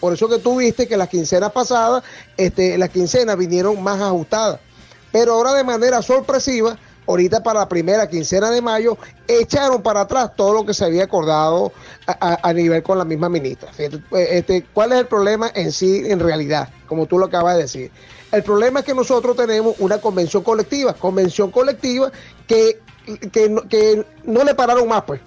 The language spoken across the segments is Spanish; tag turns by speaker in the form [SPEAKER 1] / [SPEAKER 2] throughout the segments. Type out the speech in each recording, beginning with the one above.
[SPEAKER 1] Por eso que tú viste que las quincenas pasadas, este, las quincenas vinieron más ajustadas. Pero ahora de manera sorpresiva, ahorita para la primera quincena de mayo, echaron para atrás todo lo que se había acordado a, nivel con la misma ministra. Este, ¿Cuál es el problema en sí, en realidad? Como tú lo acabas de decir. El problema es que nosotros tenemos una convención colectiva, convención colectiva que, que, que no le pararon más, pues.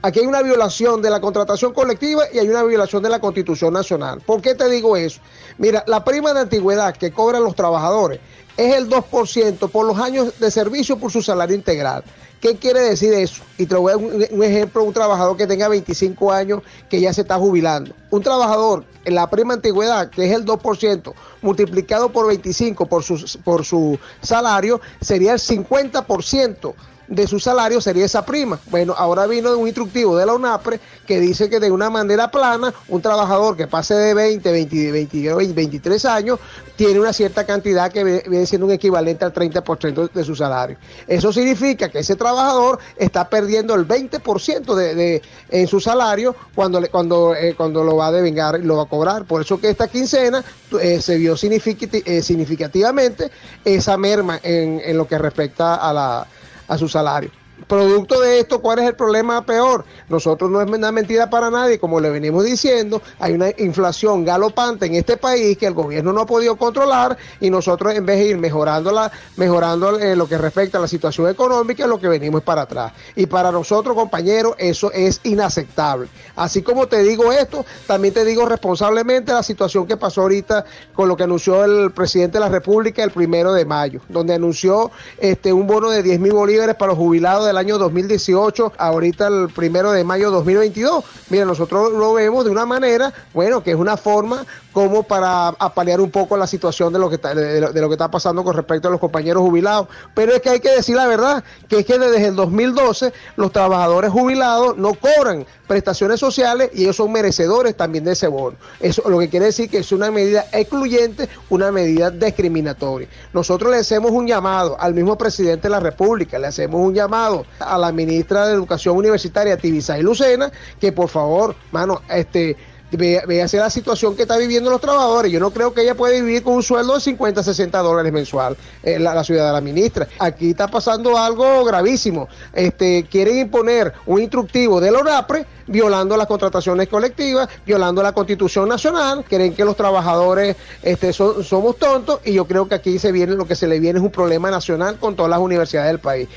[SPEAKER 1] Aquí hay una violación de la contratación colectiva y hay una violación de la Constitución Nacional. ¿Por qué te digo eso? Mira, la prima de antigüedad que cobran los trabajadores es el 2% por los años de servicio por su salario integral. ¿Qué quiere decir eso? Y te voy a dar un, ejemplo, un trabajador que tenga 25 años que ya se está jubilando. Un trabajador en la prima antigüedad, que es el 2%, multiplicado por 25 por su, por su salario, sería el 50% de su salario sería esa prima. Bueno, ahora vino un instructivo de la UNAPRE que dice que de una manera plana, un trabajador que pase de 20, 20, 20 23 años tiene una cierta cantidad que viene siendo un equivalente al 30% de su salario. Eso significa que ese trabajador está perdiendo el 20% de, de, en su salario cuando, cuando, eh, cuando lo va a devengar lo va a cobrar. Por eso que esta quincena eh, se vio eh, significativamente esa merma en, en lo que respecta a la a su salario. Producto de esto, ¿cuál es el problema peor? Nosotros no es una mentira para nadie, como le venimos diciendo, hay una inflación galopante en este país que el gobierno no ha podido controlar y nosotros en vez de ir mejorando, la, mejorando eh, lo que respecta a la situación económica, lo que venimos es para atrás. Y para nosotros, compañeros, eso es inaceptable. Así como te digo esto, también te digo responsablemente la situación que pasó ahorita con lo que anunció el presidente de la República el primero de mayo, donde anunció este un bono de 10 mil bolívares para los jubilados del año 2018, ahorita el primero de mayo 2022. Mira, nosotros lo vemos de una manera, bueno, que es una forma como para apalear un poco la situación de lo que está, de, lo, que está pasando con respecto a los compañeros jubilados. Pero es que hay que decir la verdad, que es que desde el 2012 los trabajadores jubilados no cobran prestaciones sociales y ellos son merecedores también de ese bono. Eso lo que quiere decir que es una medida excluyente, una medida discriminatoria. Nosotros le hacemos un llamado al mismo presidente de la República, le hacemos un llamado a la ministra de Educación Universitaria, Tibisay Lucena, que por favor, mano, este hacer la situación que está viviendo los trabajadores. Yo no creo que ella pueda vivir con un sueldo de 50, 60 dólares mensual, eh, la, ciudad de la ministra. Aquí está pasando algo gravísimo. Este, quieren imponer un instructivo de la ONAPRE violando las contrataciones colectivas, violando la Constitución Nacional, creen que los trabajadores este, somos tontos y yo creo que aquí se viene lo que se le viene es un problema nacional con todas las universidades del país.